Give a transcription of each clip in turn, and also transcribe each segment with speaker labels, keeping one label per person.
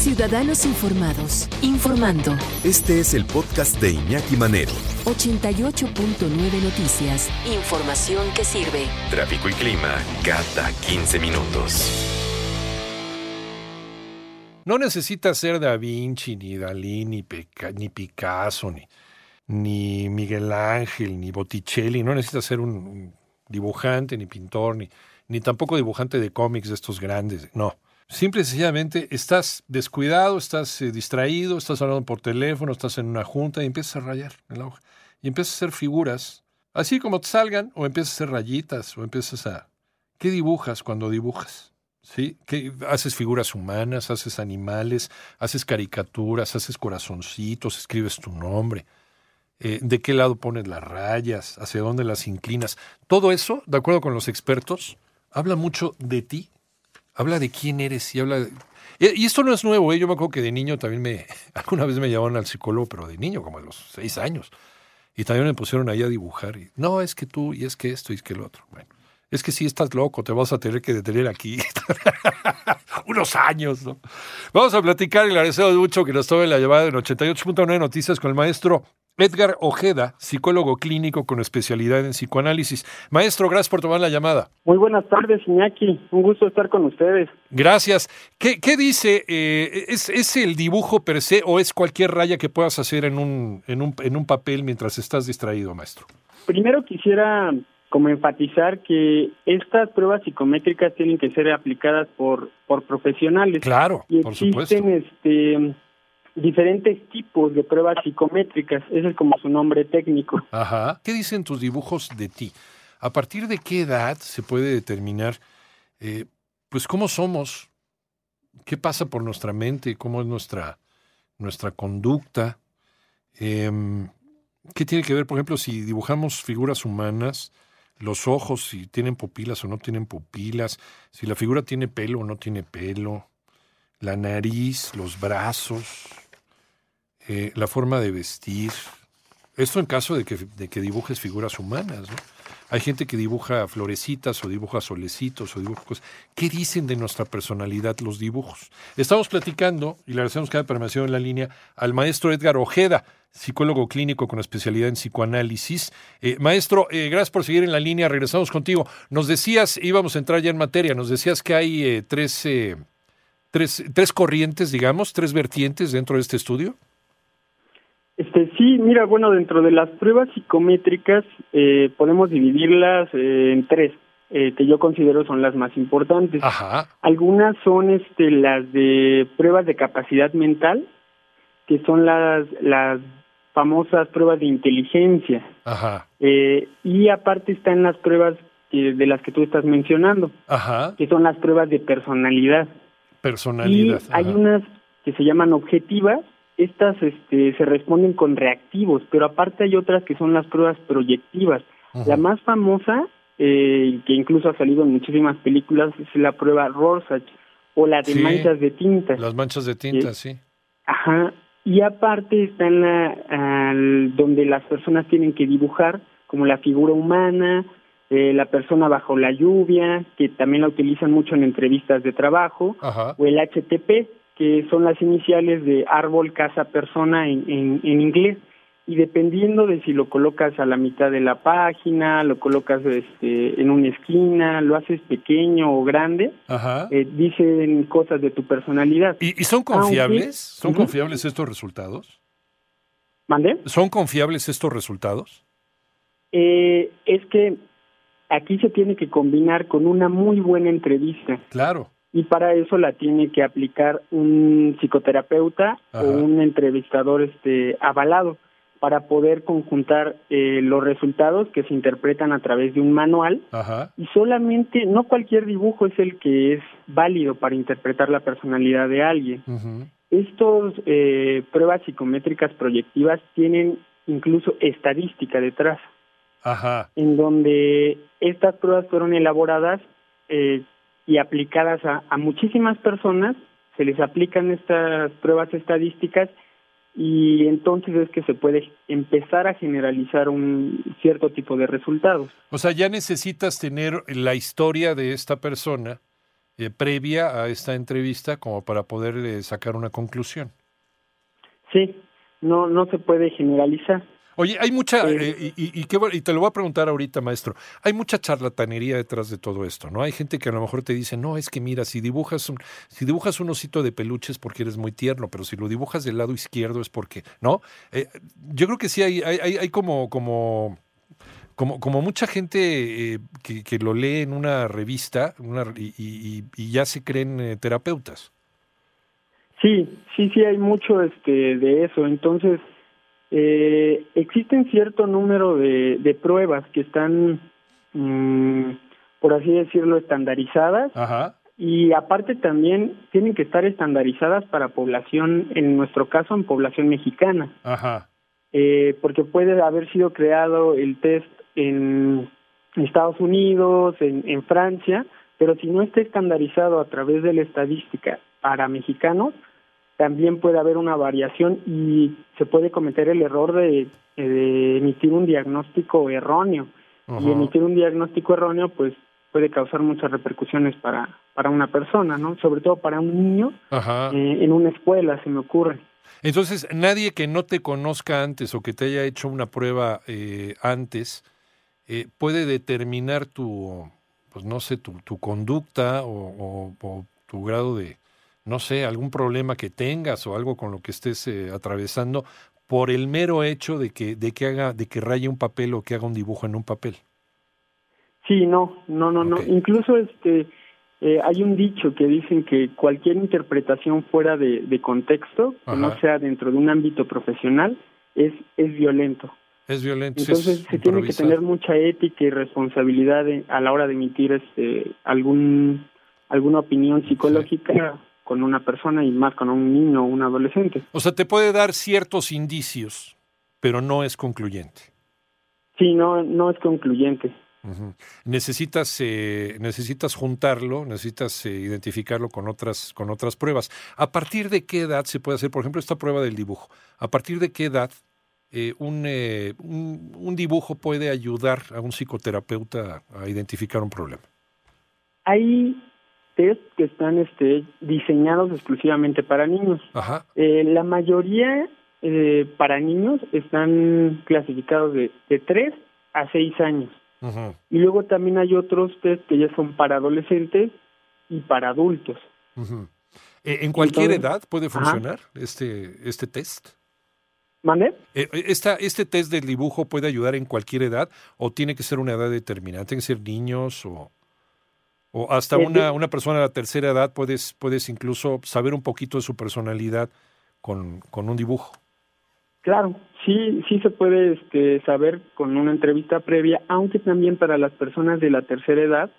Speaker 1: Ciudadanos Informados, informando.
Speaker 2: Este es el podcast de Iñaki Manero.
Speaker 1: 88.9 Noticias. Información que sirve.
Speaker 2: Tráfico y clima cada 15 minutos.
Speaker 3: No necesita ser Da Vinci, ni Dalí, ni, ni Picasso, ni, ni Miguel Ángel, ni Botticelli. No necesita ser un dibujante, ni pintor, ni, ni tampoco dibujante de cómics de estos grandes. No. Simple y sencillamente estás descuidado, estás eh, distraído, estás hablando por teléfono, estás en una junta y empiezas a rayar en la hoja. Y empiezas a hacer figuras, así como te salgan, o empiezas a hacer rayitas, o empiezas a... ¿Qué dibujas cuando dibujas? ¿Sí? ¿Qué? Haces figuras humanas, haces animales, haces caricaturas, haces corazoncitos, escribes tu nombre. Eh, ¿De qué lado pones las rayas? ¿Hacia dónde las inclinas? Todo eso, de acuerdo con los expertos, habla mucho de ti habla de quién eres y habla de... Y, esto no es nuevo, ¿eh? yo me acuerdo que de niño también me... Alguna vez me llevaron al psicólogo, pero de niño, como a los seis años. Y también me pusieron ahí a dibujar. Y, no, es que tú, y es que esto, y es que el otro. Bueno, es que si estás loco, te vas a tener que detener aquí. Unos años, ¿no? Vamos a platicar y le agradecemos mucho que nos tome la llamada en 88.9 Noticias con el maestro Edgar Ojeda, psicólogo clínico con especialidad en psicoanálisis. Maestro, gracias por tomar la llamada.
Speaker 4: Muy buenas tardes, Iñaki. Un gusto estar con ustedes.
Speaker 3: Gracias. ¿Qué, dice? Eh, ¿es, el dibujo per se o es cualquier raya que puedas hacer en un, en un, en un papel mientras estás distraído, maestro?
Speaker 4: Primero quisiera como enfatizar que estas pruebas psicométricas tienen que ser aplicadas por, por profesionales.
Speaker 3: Claro,
Speaker 4: y
Speaker 3: por
Speaker 4: existen, Este, diferentes tipos de pruebas psicométricas, ese es como su nombre técnico.
Speaker 3: Ajá. ¿Qué dicen tus dibujos de ti? ¿A partir de qué edad se puede determinar, eh, pues, cómo somos? ¿Qué pasa por nuestra mente? ¿Cómo es nuestra, nuestra conducta? Em, ¿Qué tiene que ver, por ejemplo, si dibujamos figuras humanas, los ojos, si tienen pupilas o no tienen pupilas, si la figura tiene pelo o no tiene pelo, la nariz, los brazos, eh, la forma de vestir. Esto en caso de que, de que dibujes figuras humanas. Hay gente que dibuja florecitas o dibuja solecitos o dibuja cosas. ¿Qué dicen de nuestra personalidad los dibujos? Estamos platicando, y le agradecemos cada permaneció en la línea, al maestro Edgar Ojeda, psicólogo clínico con especialidad en psicoanálisis. Eh, maestro, eh, gracias por seguir en la línea. Regresamos contigo. Nos decías, íbamos a entrar ya en materia, nos decías que hay tres tres, tres corrientes, digamos, tres vertientes dentro de este estudio?
Speaker 4: Este, sí, mira, bueno, dentro de las pruebas psicométricas eh, podemos dividirlas eh, en tres, eh, que yo considero son las más importantes.
Speaker 3: Ajá.
Speaker 4: Algunas son este, las de pruebas de capacidad mental, que son las, las famosas pruebas de inteligencia.
Speaker 3: Ajá.
Speaker 4: y aparte están las pruebas de las que tú estás mencionando,
Speaker 3: Ajá.
Speaker 4: que son las pruebas de personalidad.
Speaker 3: Personalidad.
Speaker 4: Y hay unas que se llaman objetivas, estas este, se responden con reactivos, pero aparte hay otras que son las pruebas proyectivas. La más famosa, eh, que incluso ha salido en muchísimas películas, es la prueba Rorschach o la de manchas de tinta.
Speaker 3: Las manchas de tinta, sí.
Speaker 4: Ajá. Y aparte está la, donde las personas tienen que dibujar como la figura humana, eh, la persona bajo la lluvia, que también la utilizan mucho en entrevistas de trabajo, o el HTP, que son las iniciales de árbol, casa, persona en, en, inglés. Y dependiendo de si lo colocas a la mitad de la página, lo colocas este, en una esquina, lo haces pequeño o grande, eh, dicen cosas de tu personalidad.
Speaker 3: ¿Y, son confiables? ¿Son confiables estos resultados?
Speaker 4: ¿Mande?
Speaker 3: ¿Son confiables estos resultados?
Speaker 4: Eh, es que aquí se tiene que combinar con una muy buena entrevista.
Speaker 3: Claro.
Speaker 4: Y para eso la tiene que aplicar un psicoterapeuta o un entrevistador este avalado para poder conjuntar eh, los resultados que se interpretan a través de un manual y solamente no cualquier dibujo es el que es válido para interpretar la personalidad de alguien. Estos eh, pruebas psicométricas proyectivas tienen incluso estadística detrás.
Speaker 3: Ajá.
Speaker 4: en donde estas pruebas fueron elaboradas eh, y aplicadas a, a muchísimas personas, se les aplican estas pruebas estadísticas y entonces es que se puede empezar a generalizar un cierto tipo de resultados.
Speaker 3: O sea, ya necesitas tener la historia de esta persona eh, previa a esta entrevista como para poder eh, sacar una conclusión.
Speaker 4: Sí, no, no se puede generalizar.
Speaker 3: Oye, hay mucha, eh, y, y, te lo voy a preguntar ahorita, maestro, hay mucha charlatanería detrás de todo esto, ¿no? Hay gente que a lo mejor te dice, no, es que mira, si dibujas un, si dibujas un osito de peluches porque eres muy tierno, pero si lo dibujas del lado izquierdo es porque, ¿no? Eh, yo creo que sí hay, hay, hay como, como, como, como mucha gente eh, que, que, lo lee en una revista una, y, y, ya se creen terapeutas.
Speaker 4: Sí, sí, sí, hay mucho este, de eso. Entonces, eh, existen cierto número de, de pruebas que están, mm, por así decirlo, estandarizadas. Y aparte también tienen que estar estandarizadas para población, en nuestro caso, en población mexicana.
Speaker 3: Ajá.
Speaker 4: Eh, porque puede haber sido creado el test en Estados Unidos, en, en Francia, pero si no está estandarizado a través de la estadística para mexicanos, también puede haber una variación y se puede cometer el error de, emitir un diagnóstico erróneo. Y emitir un diagnóstico erróneo, pues puede causar muchas repercusiones para, para una persona, ¿no? Sobre todo para un niño eh, en una escuela, se me ocurre.
Speaker 3: Entonces, nadie que no te conozca antes o que te haya hecho una prueba eh, antes eh, puede determinar tu, pues no sé, tu, tu conducta o tu grado de, no sé, algún problema que tengas o algo con lo que estés eh, atravesando por el mero hecho de que, de que haga, de que raye un papel o que haga un dibujo en un papel.
Speaker 4: Sí, no, no, no, no. Incluso este eh, hay un dicho que dicen que cualquier interpretación fuera de, contexto, que no sea dentro de un ámbito profesional, es, es violento.
Speaker 3: Es violento.
Speaker 4: Entonces se tiene que tener mucha ética y responsabilidad a la hora de emitir este algún alguna opinión psicológica con una persona y más con un niño o un adolescente.
Speaker 3: O sea, te puede dar ciertos indicios, pero no es concluyente.
Speaker 4: Sí, no, no es concluyente.
Speaker 3: Necesitas, eh, necesitas juntarlo, necesitas eh, identificarlo con otras, con otras pruebas. ¿A partir de qué edad se puede hacer, por ejemplo, esta prueba del dibujo? ¿A partir de qué edad eh, un, un, un, dibujo puede ayudar a un psicoterapeuta a identificar un problema?
Speaker 4: Hay que están este, diseñados exclusivamente para niños. Eh, la mayoría eh, para niños están clasificados de, de 3 a 6 años. Y luego también hay otros test que ya son para adolescentes y para adultos.
Speaker 3: Eh, ¿En cualquier edad puede funcionar este, este test?
Speaker 4: ¿Mande?
Speaker 3: Esta, ¿Este test del dibujo puede ayudar en cualquier edad o tiene que ser una edad determinada? ¿Tiene que ser niños o...? O hasta una, una persona de la tercera edad puedes, puedes incluso saber un poquito de su personalidad con, con un dibujo.
Speaker 4: Claro, sí, sí se puede este, saber con una entrevista previa, aunque también para las personas de la tercera edad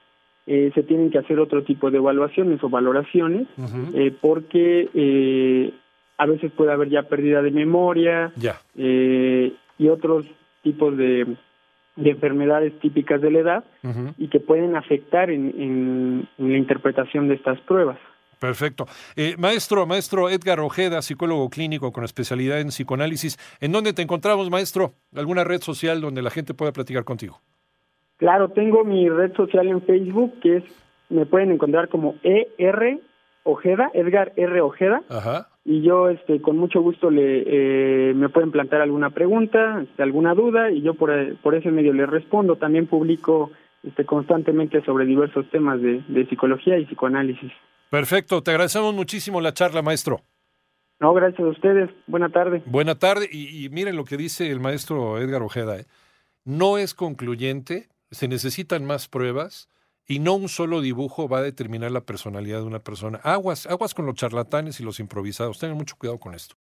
Speaker 4: eh, se tienen que hacer otro tipo de evaluaciones o valoraciones, eh, porque eh, a veces puede haber ya pérdida de memoria
Speaker 3: ya.
Speaker 4: y otros tipos de de enfermedades típicas de la edad y que pueden afectar en, la interpretación de estas pruebas.
Speaker 3: Perfecto. Eh, maestro, maestro Edgar Ojeda, psicólogo clínico con especialidad en psicoanálisis, ¿en dónde te encontramos, maestro? ¿Alguna red social donde la gente pueda platicar contigo?
Speaker 4: Claro, tengo mi red social en Facebook, que es, me pueden encontrar como ER Ojeda, Edgar R. Ojeda.
Speaker 3: Ajá.
Speaker 4: Y yo este con mucho gusto le eh, me pueden plantear alguna pregunta este, alguna duda y yo por, por ese medio le respondo. También publico este constantemente sobre diversos temas de, de psicología y psicoanálisis.
Speaker 3: Perfecto te agradecemos muchísimo la charla maestro.
Speaker 4: No gracias a ustedes. Buena tarde.
Speaker 3: Buena tarde. Y, miren lo que dice el maestro Edgar Ojeda ¿eh? no es concluyente se necesitan más pruebas y no un solo dibujo va a determinar la personalidad de una persona. Aguas, aguas con los charlatanes y los improvisados. Tengan mucho cuidado con esto.